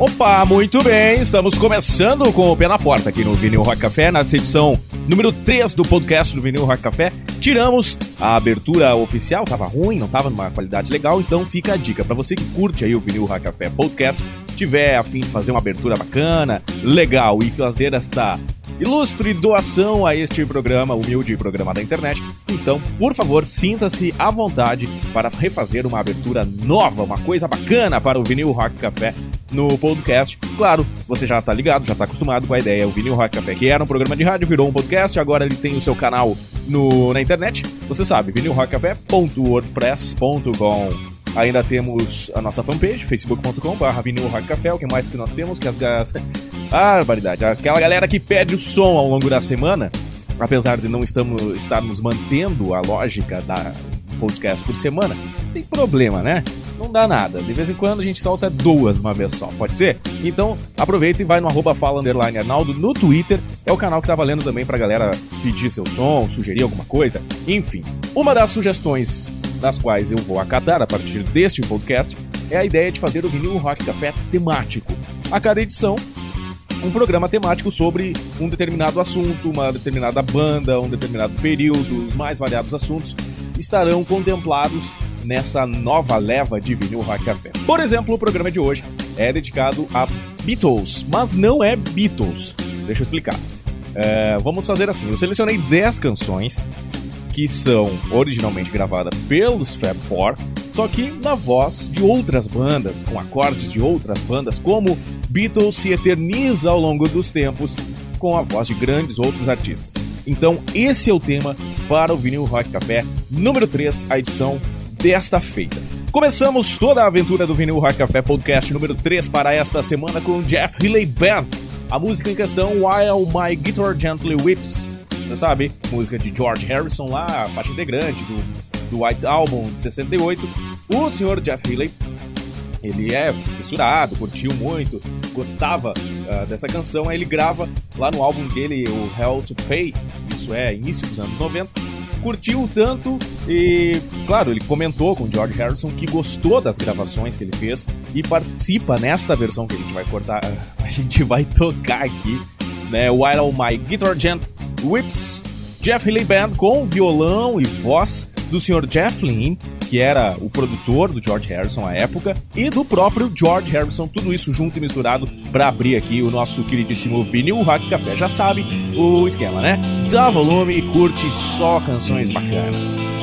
Opa, muito bem, estamos começando com o pé na porta aqui no Vinil Rock Café, nessa edição número 3 do podcast do Vinil Rock Café. Tiramos a abertura oficial, tava ruim, não tava numa qualidade legal, então fica a dica para você que curte aí o Vinil Rock Café podcast, tiver a fim de fazer uma abertura bacana, legal e fazer esta ilustre doação a este programa, humilde programa da internet. Então, por favor, sinta-se à vontade para refazer uma abertura nova, uma coisa bacana para o Vinil Rock Café no podcast. Claro, você já tá ligado, já tá acostumado com a ideia. O Vinil Rock Café, que era um programa de rádio, virou um podcast, agora ele tem o seu canal no, na internet. Você sabe, vinilrockcafé.wordpress.com. Ainda temos a nossa fanpage, facebook.com.br vinil rock café. O que mais que nós temos? Que as gas... Ah, barbaridade. Aquela galera que pede o som ao longo da semana, apesar de não estamos, estarmos mantendo a lógica da podcast por semana, tem problema, né? Não dá nada. De vez em quando a gente solta duas uma vez só, pode ser? Então aproveita e vai no arroba fala Arnaldo no Twitter. É o canal que tá valendo também pra galera pedir seu som, sugerir alguma coisa. Enfim, uma das sugestões das quais eu vou acatar a partir deste podcast é a ideia de fazer o vinil rock café temático. A cada edição um programa temático sobre um determinado assunto, uma determinada banda, um determinado período, os mais variados assuntos estarão contemplados nessa nova leva de vinil rock café. Por exemplo, o programa de hoje é dedicado a Beatles, mas não é Beatles. Deixa eu explicar. É, vamos fazer assim: eu selecionei 10 canções que são originalmente gravadas pelos Fab Four, só que na voz de outras bandas, com acordes de outras bandas, como Beatles se eterniza ao longo dos tempos com a voz de grandes outros artistas. Então, esse é o tema para o Vinil Rock Café número 3, a edição desta feita. Começamos toda a aventura do Vinil Rock Café Podcast número 3 para esta semana com Jeff Healey Band. A música em questão, While My Guitar Gently Whips. Você sabe, música de George Harrison lá, faixa integrante do, do White Album de 68. O senhor Jeff Healey, ele é fissurado, curtiu muito, gostava uh, dessa canção, aí ele grava lá no álbum dele, o Hell to Pay, isso é início dos anos 90, curtiu tanto e, claro, ele comentou com o George Harrison que gostou das gravações que ele fez e participa nesta versão que a gente vai cortar, a gente vai tocar aqui, né? While My Guitar Gent Whips, Jeff Healey Band com violão e voz do Sr. Jeff Lynne, que era o produtor do George Harrison à época, e do próprio George Harrison, tudo isso junto e misturado para abrir aqui o nosso queridíssimo vinil Rock Café. Já sabe o esquema, né? Dá volume e curte só canções bacanas.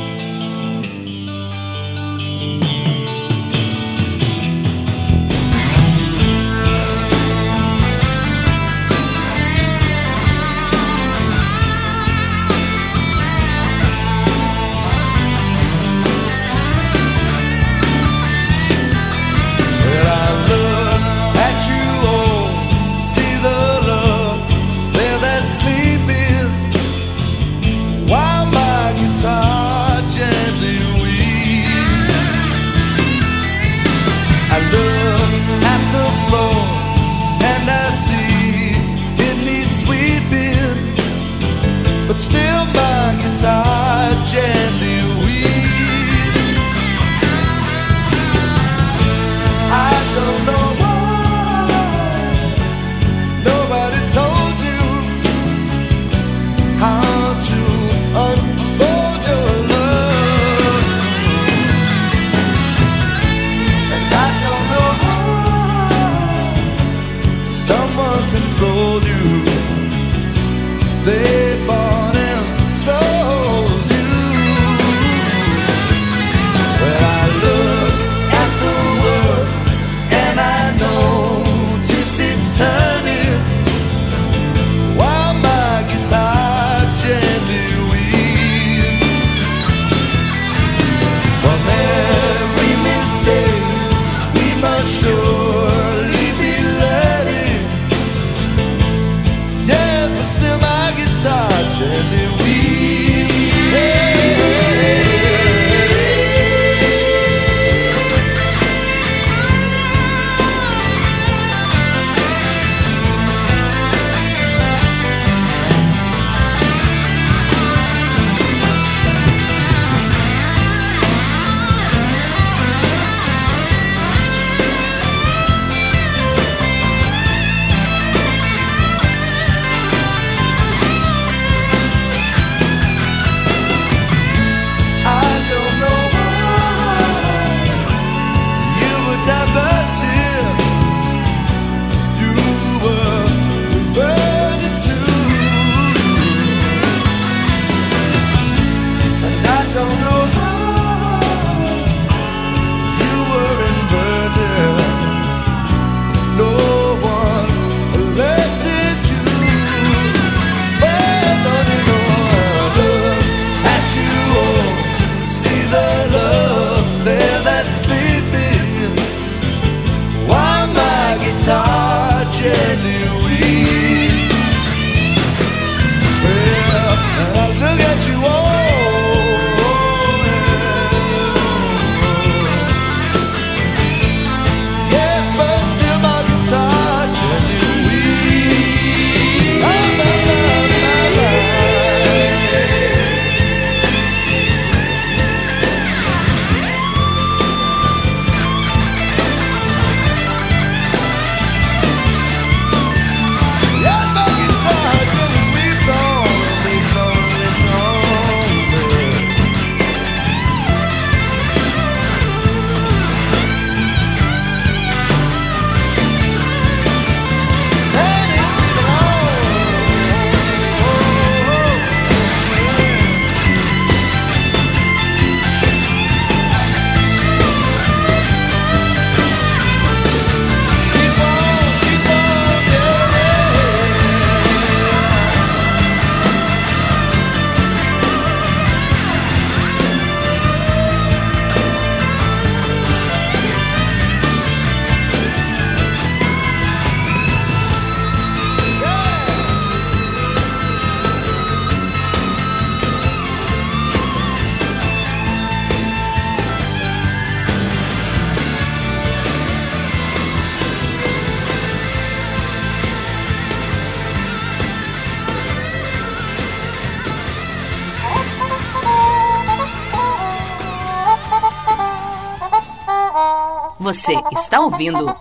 Você está ouvindo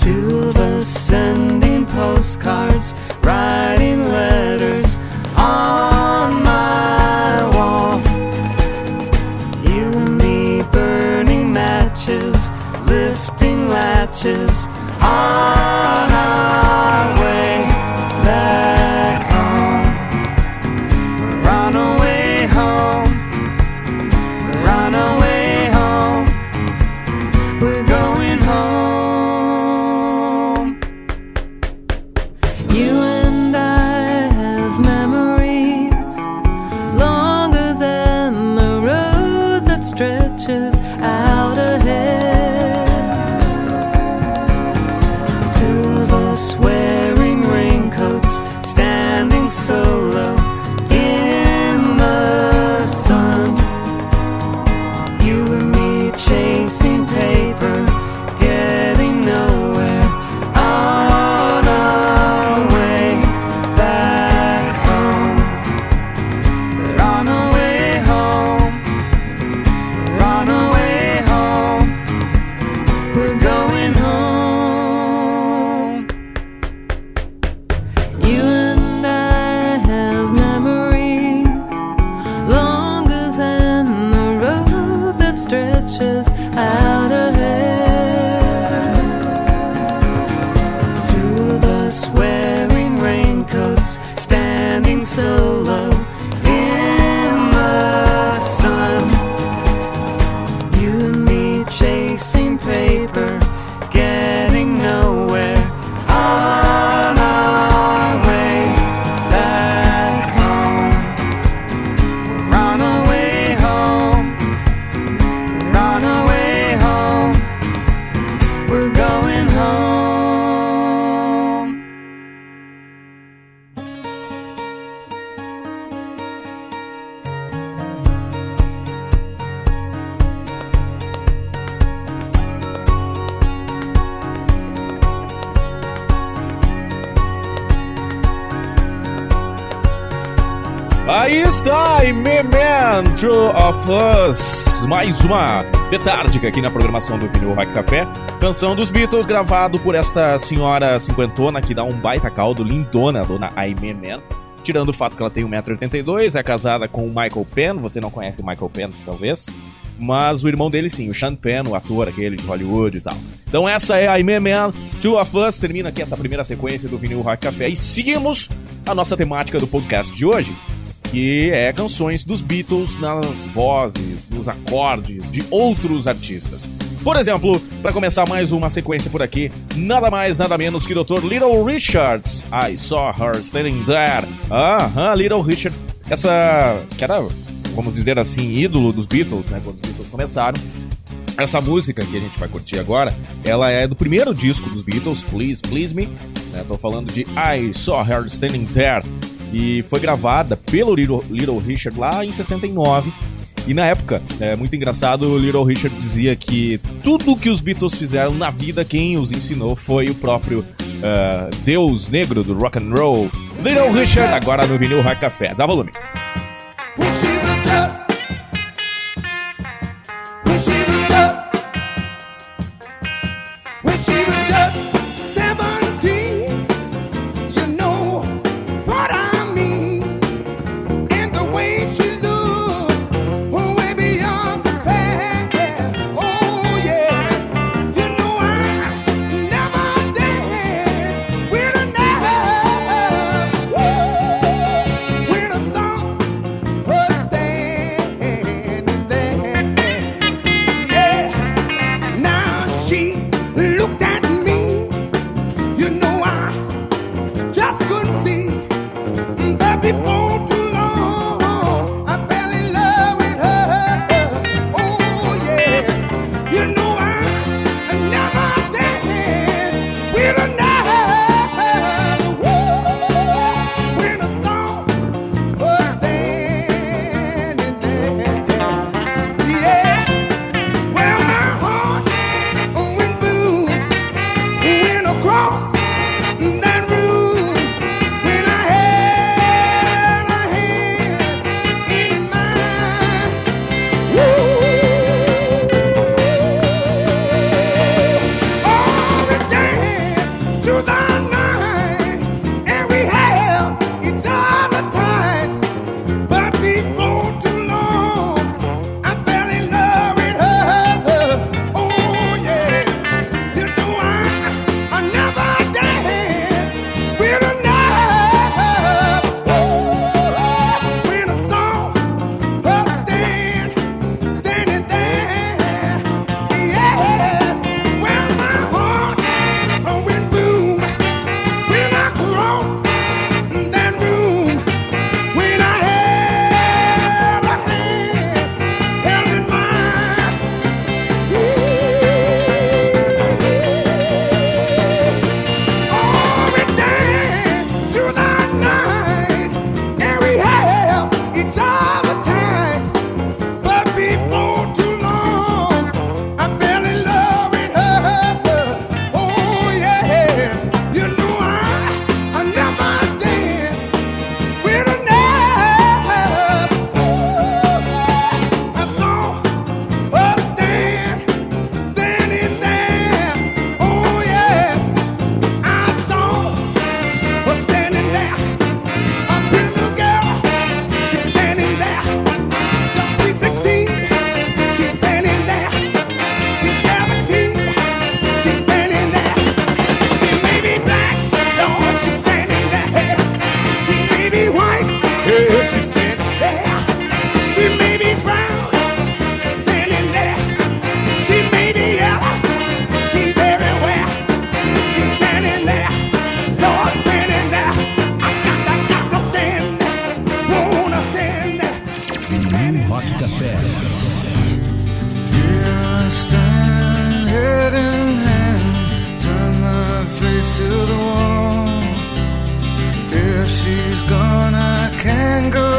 Two of us sending postcards, writing letters uma betárdica aqui na programação do Vinil Rock Café. Canção dos Beatles, gravado por esta senhora cinquentona que dá um baita caldo, lindona, dona Aimee Man. Tirando o fato que ela tem 1,82m, é casada com o Michael Penn. Você não conhece o Michael Penn, talvez. Mas o irmão dele sim, o Sean Penn, o ator aquele de Hollywood e tal. Então essa é a Aimee Man, Two of Us. Termina aqui essa primeira sequência do Vinil Rock Café. E seguimos a nossa temática do podcast de hoje que é canções dos Beatles nas vozes, nos acordes de outros artistas. Por exemplo, para começar mais uma sequência por aqui, nada mais, nada menos que Dr. Little Richards. I saw her standing there. Aham, Little Richard. Essa, que era, vamos dizer assim, ídolo dos Beatles, né? Quando os Beatles começaram. Essa música que a gente vai curtir agora, ela é do primeiro disco dos Beatles, Please Please Me. Né? Tô falando de I Saw Her Standing There e foi gravada pelo Little, Little Richard lá em 69. E na época, é muito engraçado, o Little Richard dizia que tudo que os Beatles fizeram na vida, quem os ensinou foi o próprio uh, Deus negro do rock and roll, Little Richard, agora no vinil Rock Café. Dá volume. Can go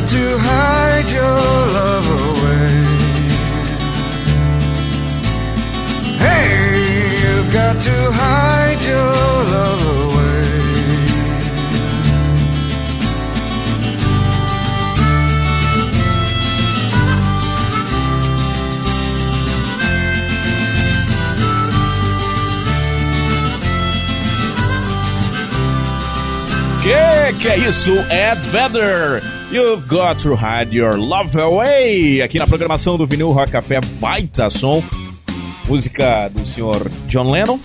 got to hide your love away. Hey, you've got to hide your love away. Que que é isso? Ed Vedder. You've got to hide your love away. Aqui na programação do Vinil Rock Café, baita som. Música do senhor John Lennon.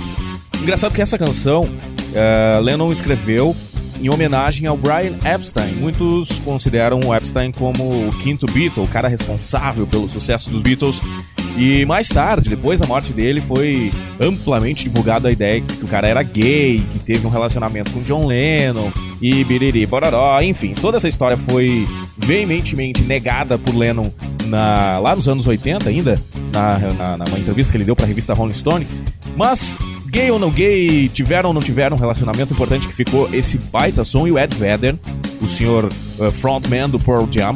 Engraçado que essa canção, eh, Lennon escreveu em homenagem ao Brian Epstein. Muitos consideram o Epstein como o quinto Beatle, o cara responsável pelo sucesso dos Beatles. E mais tarde, depois da morte dele, foi amplamente divulgada a ideia que o cara era gay, que teve um relacionamento com John Lennon e biriri bororó. Enfim, toda essa história foi veementemente negada por Lennon na- lá nos anos 80 ainda, na, na, numa entrevista que ele deu para a revista Rolling Stone. Mas, gay ou não gay, tiveram ou não tiveram um relacionamento importante que ficou esse baita som e o Ed Vedder, o senhor eh, frontman do Pearl Jam,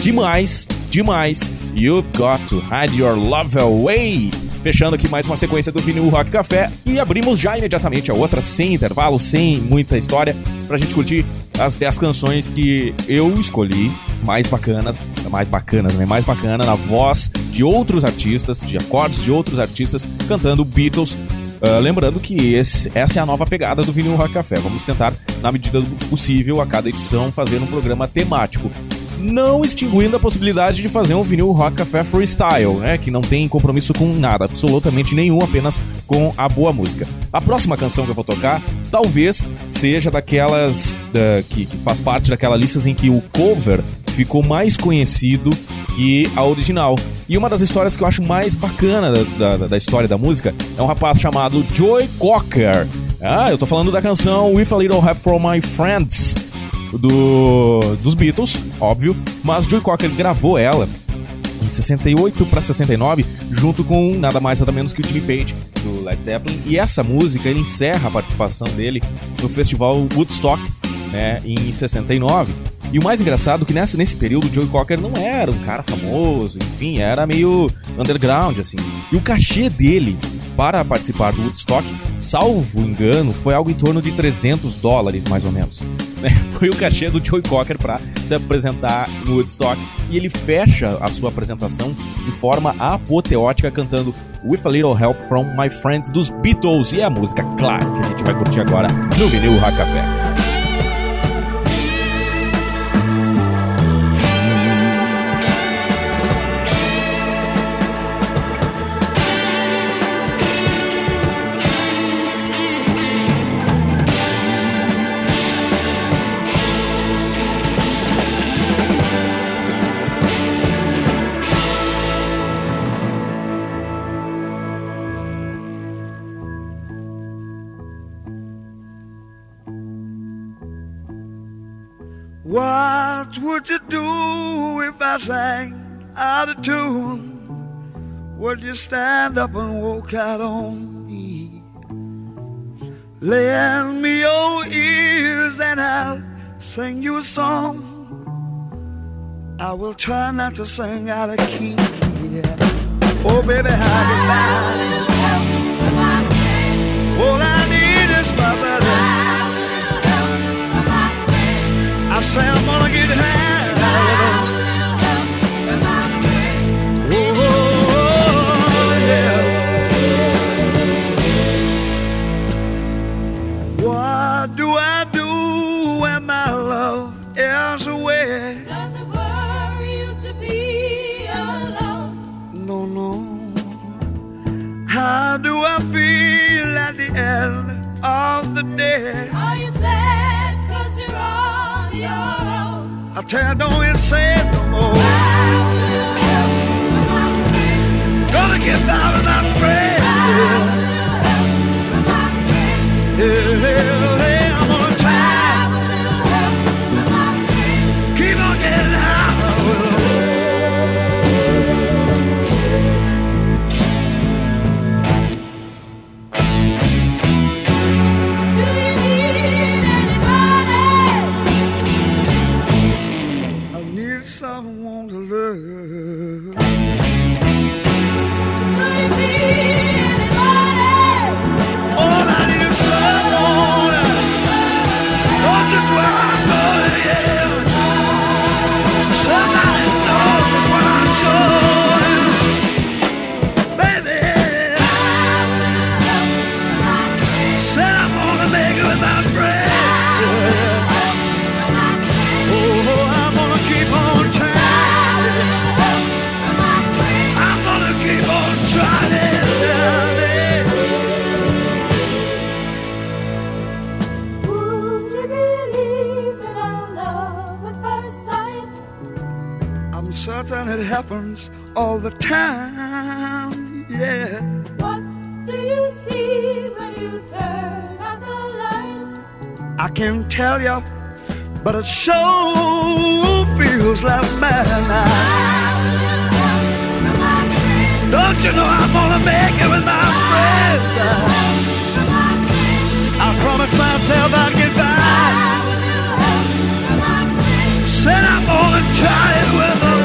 demais, demais. You've got to hide your love away. Fechando aqui mais uma sequência do Vinil Rock Café e abrimos já imediatamente a outra, sem intervalo, sem muita história, pra gente curtir as 10 canções que eu escolhi, mais bacanas, mais bacanas, né? Mais bacana na voz de outros artistas, de acordes de outros artistas cantando Beatles. Ah, lembrando que esse- essa é a nova pegada do Vinil Rock Café. Vamos tentar, na medida do possível, a cada edição, fazer um programa temático não extinguindo a possibilidade de fazer um vinil rock café freestyle, né? Que não tem compromisso com nada, absolutamente nenhum, apenas com a boa música. A próxima canção que eu vou tocar, talvez seja daquelas da- que, que faz parte daquela lista em que o cover ficou mais conhecido que a original. E uma das histórias que eu acho mais bacana da, da, da história da música é um rapaz chamado Joy Cocker. Ah, eu tô falando da canção With a Little Help from My Friends do, dos Beatles, óbvio, mas Joey Cocker gravou ela em 68 para 69, junto com nada mais nada menos que o Jimmy Page do Led Zeppelin. E essa música ele encerra a participação dele no festival Woodstock, né, em 69. E o mais engraçado é que nessa, nesse período o Joey Cocker não era um cara famoso, enfim, era meio underground assim. E o cachê dele para participar do Woodstock, salvo engano, foi algo em torno de 300 dólares mais ou menos. né? Foi o cachê do Joey Cocker para se apresentar no Woodstock e ele fecha a sua apresentação de forma apoteótica cantando With a Little Help from My Friends dos Beatles e a música, claro, que a gente vai curtir agora no Vinil Rock Café. Sang out of tune? Would you stand up and walk out on me? Lend me your ears and I'll sing you a song. I will try not to sing out of key. Yeah. Oh, baby, how you like? All I need is my buddy. I say I'm gonna get high. What do I do when my love is away? Does it worry you to be alone? No, no. How do I feel at the end of the day? Are you sad cause you're on your own? I tell you, don't even say it no more. Gonna get by with my friends. Yeah, yeah, it happens all the time. Yeah. What do you see when you turn out the light? I can't tell you, but it sure feels like madness. Don't you know I'm gonna make it with my friends? I promised myself I'd get by. Said I'm gonna try it with them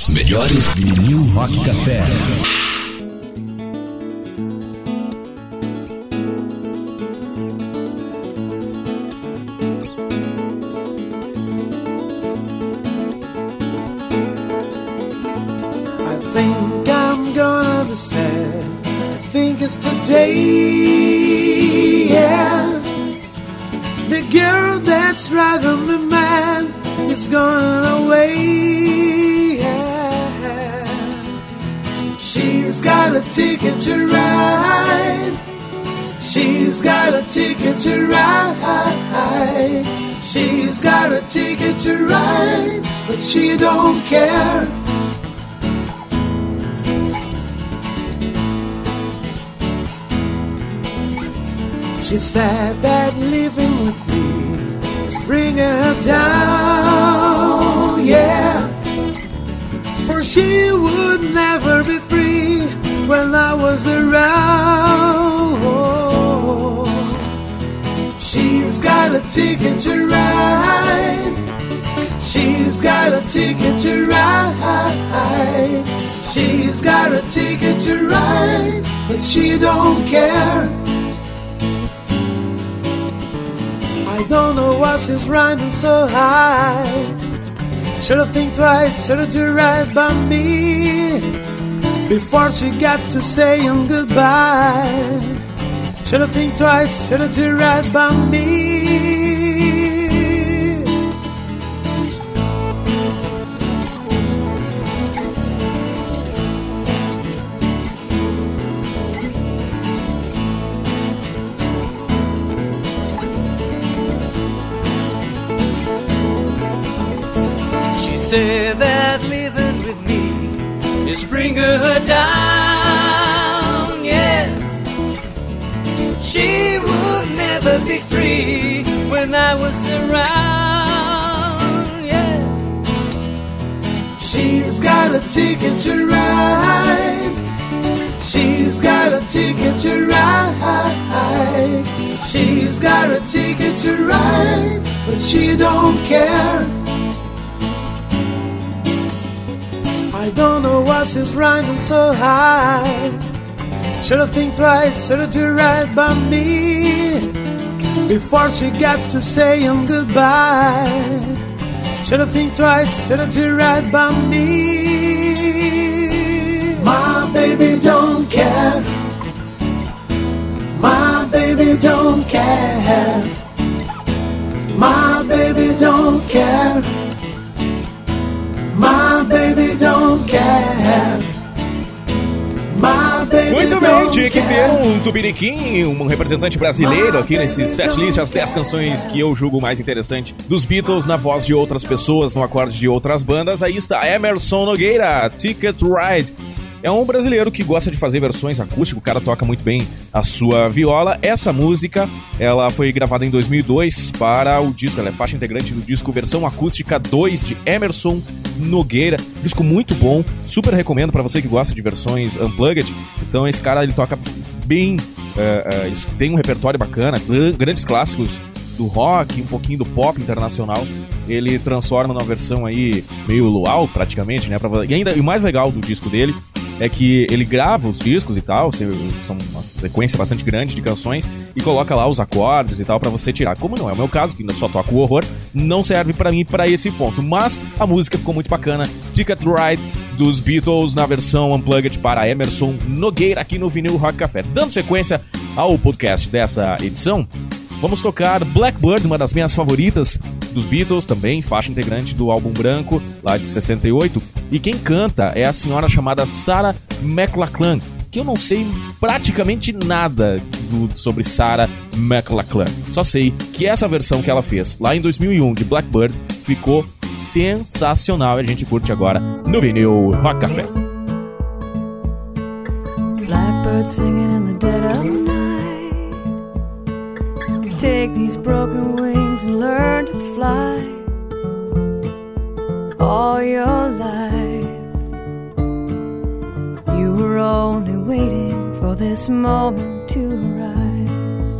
Las melhores de New Rock Café. Ticket to ride. She's got a ticket to ride. She's got a ticket to ride, but she don't care. She said that living with me was bringing her down, yeah. For she would never be when I was around. She's got a ticket to ride. She's got a ticket to ride. She's got a ticket to ride, but she don't care. I don't know why she's riding so high. Should've think twice, should've do right by me before she gets to saying goodbye. Should've think twice, should've do right by me. She said that is bringing her down, yeah. She would never be free when I was around, yeah. She's got a ticket to ride. She's got a ticket to ride. She's got a ticket to ride, but she don't care. I don't know why she's riding so high. Should've think twice, should've do right by me before she gets to saying goodbye. Should've think twice, should've do right by me. My baby don't care. My baby don't care. My baby don't care. Baby don't care. Muito bem, tinha que ter um tupiniquim, um representante brasileiro aqui nesse set list, as 10 canções que eu julgo mais interessante dos Beatles na voz de outras pessoas, no acorde de outras bandas. Aí está Emerson Nogueira, Ticket Ride. É um brasileiro que gosta de fazer versões acústicas, o cara toca muito bem a sua viola. Essa música, ela foi gravada em 2002 para o disco, ela é faixa integrante do disco Versão Acústica 2 de Emerson Nogueira. Disco muito bom, super recomendo para você que gosta de versões unplugged. Então esse cara ele toca bem, é, isso- tem um repertório bacana, gran- grandes clássicos do rock, um pouquinho do pop internacional. Ele transforma numa versão aí meio luau, praticamente, né? e ainda e o mais legal do disco dele é que ele grava os discos e tal, são uma sequência bastante grande de canções e coloca lá os acordes e tal pra você tirar. Como não é o meu caso, que só toco o horror, não serve pra mim pra esse ponto. Mas a música ficou muito bacana. Ticket Ride dos Beatles na versão unplugged para Emerson Nogueira aqui no Vinil Rock Café. Dando sequência ao podcast dessa edição, Vamos tocar Blackbird, uma das minhas favoritas dos Beatles, também faixa integrante do álbum branco, lá de 68. E quem canta é a senhora chamada Sarah McLachlan, que eu não sei praticamente nada do- sobre Sarah McLachlan. Só sei que essa versão que ela fez lá em 2001 de Blackbird ficou sensacional e a gente curte agora no vinil Rock Café. Blackbird singing in the dead of night. Take these broken wings and learn to fly. All your life, you were only waiting for this moment to arise.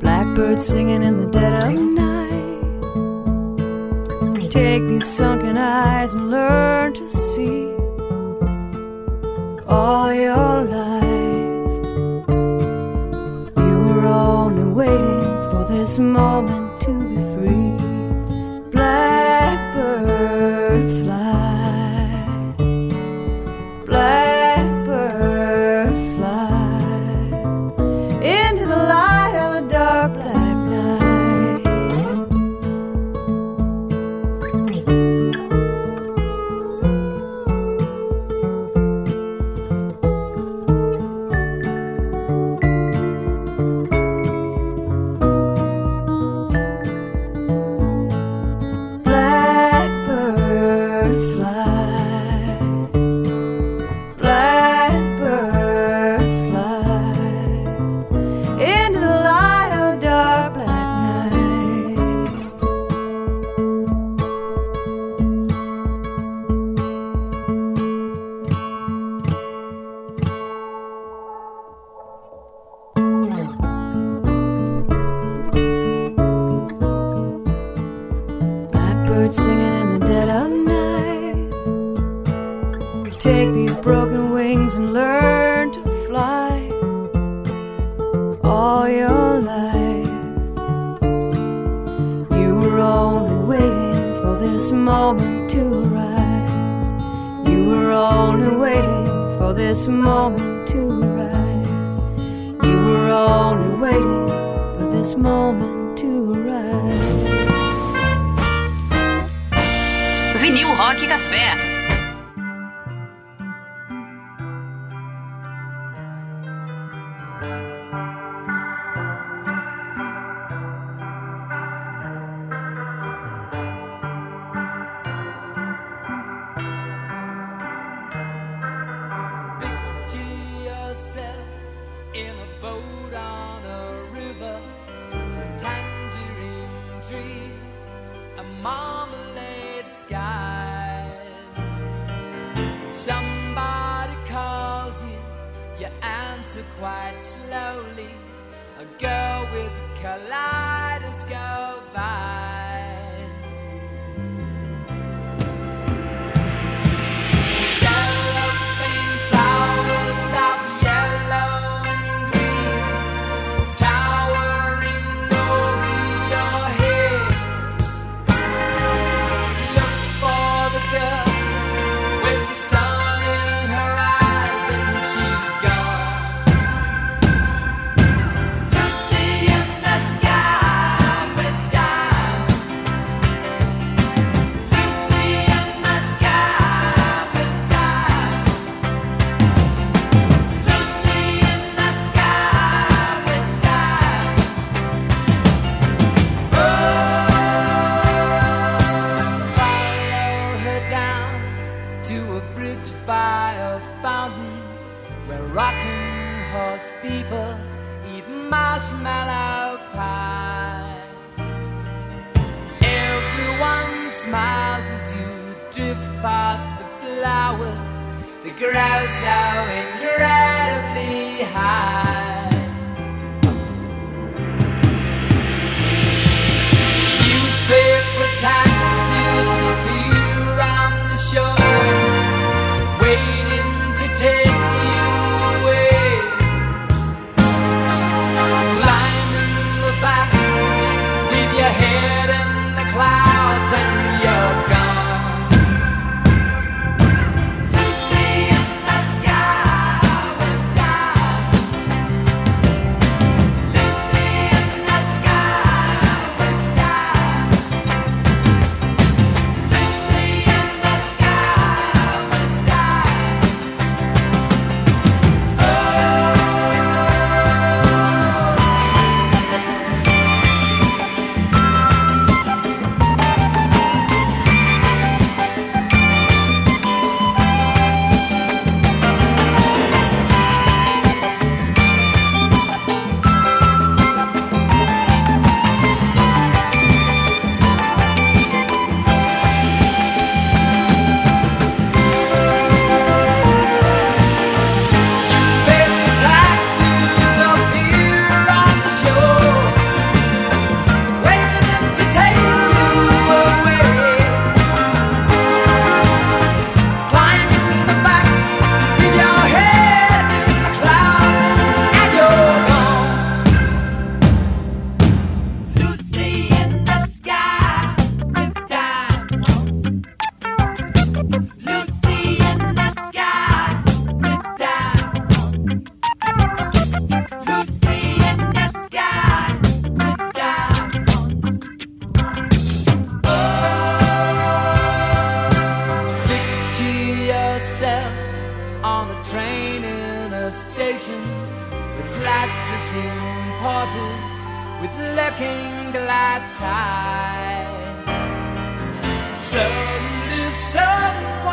Blackbird singing in the dead of night. Take these sunken eyes and learn for moment to arise. You were only waiting for this moment to arise. You were only waiting for this moment to arise. Rock Café houses with looking glass ties. Suddenly, suddenly.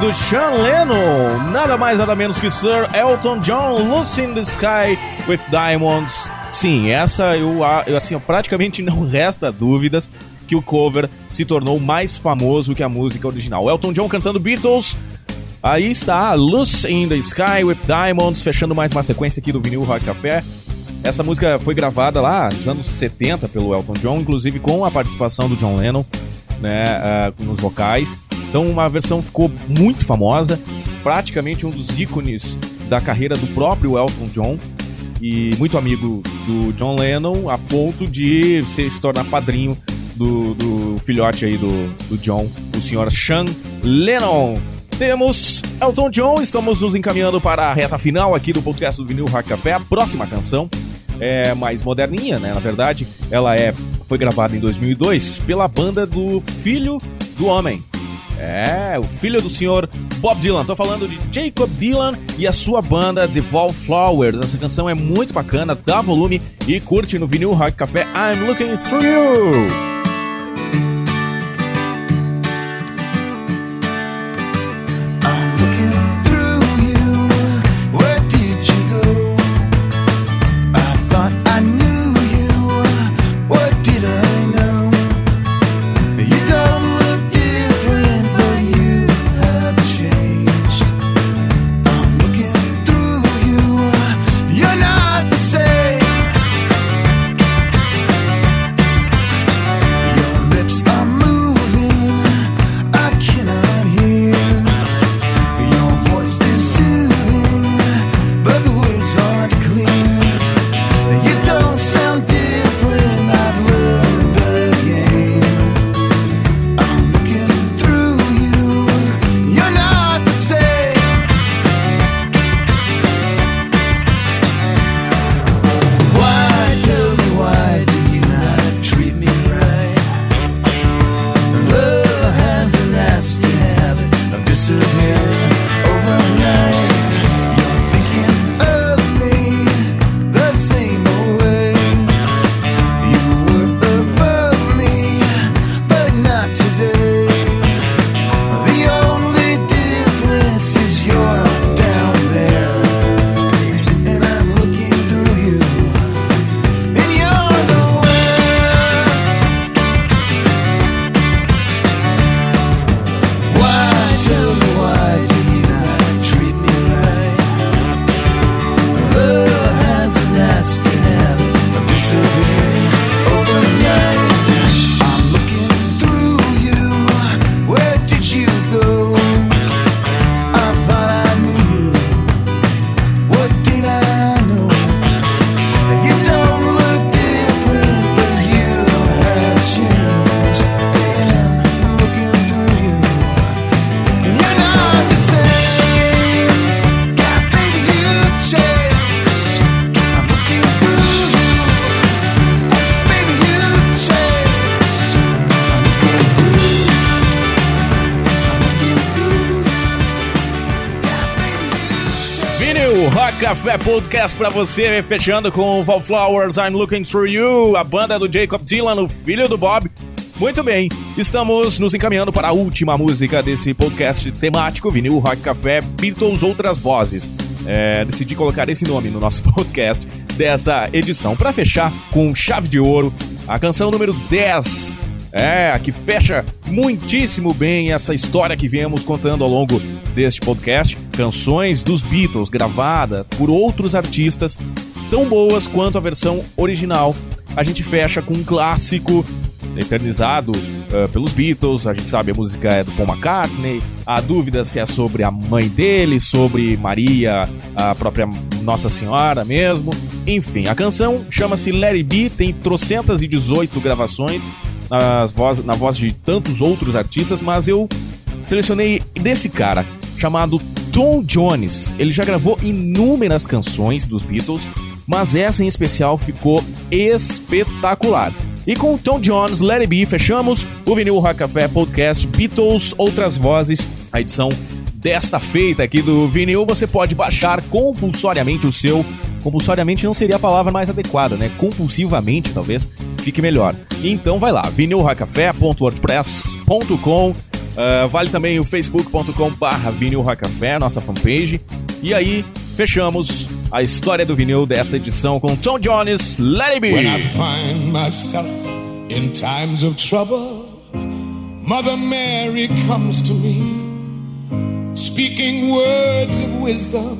Do Sean Lennon, nada mais nada menos que Sir Elton John, Lucy in the Sky with Diamonds. Sim, essa eu, assim, praticamente não resta dúvidas que o cover se tornou mais famoso que a música original. Elton John cantando Beatles. Aí está, Lucy in the Sky with Diamonds, fechando mais uma sequência aqui do Vinil Rock Café. Essa música foi gravada lá nos anos 70 pelo Elton John, inclusive com a participação do John Lennon né, uh, nos vocais. Então, uma versão ficou muito famosa, praticamente um dos ícones da carreira do próprio Elton John e muito amigo do John Lennon, a ponto de se, tornar padrinho do, do filhote aí do, do John, o senhor Sean Lennon. Temos Elton John, estamos nos encaminhando para a reta final aqui do podcast do Vinil Rock Café. A próxima canção é mais moderninha, né? Na verdade, ela é foi gravada em 2002 pela banda do Filho do Homem. É, o filho do senhor Bob Dylan. Tô falando de Jacob Dylan e a sua banda The Wallflowers. Essa canção é muito bacana, dá volume e curte no Vinil Rock Café I'm Looking Through You. Café Podcast pra você, fechando com Wallflowers, I'm Looking Through You, a banda do Jacob Dylan, o filho do Bob. Muito bem, estamos nos encaminhando para a última música desse podcast temático, Vinil Rock Café, Beatles Outras Vozes. É, decidi colocar esse nome no nosso podcast dessa edição. Para fechar com chave de ouro, a canção número 10 é, que fecha muitíssimo bem essa história que viemos contando ao longo deste podcast. Canções dos Beatles gravadas por outros artistas, tão boas quanto a versão original. A gente fecha com um clássico eternizado eh, pelos Beatles. A gente sabe a música é do Paul McCartney. Há dúvida se é sobre a mãe dele, sobre Maria, a própria Nossa Senhora mesmo. Enfim, a canção chama-se It Be, tem trocentas e 18 gravações nas voz, na voz de tantos outros artistas, mas eu selecionei desse cara chamado Tom Jones. Ele já gravou inúmeras canções dos Beatles, mas essa em especial ficou espetacular. E com Tom Jones, Let It Be, fechamos o Vinil Rock Café Podcast Beatles Outras Vozes, a edição desta feita aqui do Vinil. Você pode baixar compulsoriamente o seu. Compulsoriamente não seria a palavra mais adequada, né? Compulsivamente, talvez, fique melhor. Então vai lá, vinilrockcafé.wordpress.com Ah, vale também o facebook.com barra vinil Rock Café, nossa fanpage. E aí, fechamos a história do vinil desta edição com Tom Jones, Let It Be. When I find myself in times of trouble, Mother Mary comes to me, speaking words of wisdom.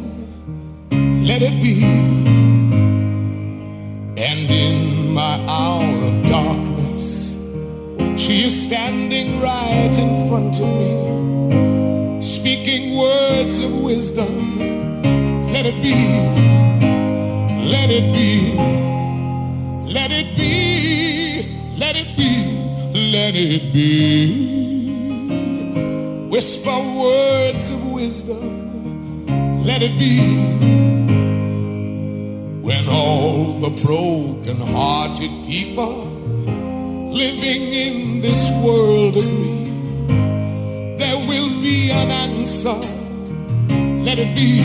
Let it be. And in my hour of she is standing right in front of me, speaking words of wisdom. Let it be. Let it be. Let it be, let it be, let it be. Whisper words of wisdom, let it be. When all the broken hearted people living in this world agree, there will be an answer, let it be.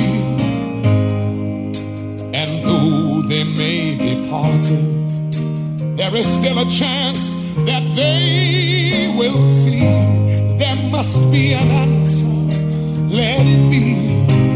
And though they may be parted, there is still a chance that they will see. There must be an answer. Let it be.